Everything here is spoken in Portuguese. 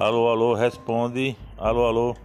Alô, alô, responde. Alô, alô.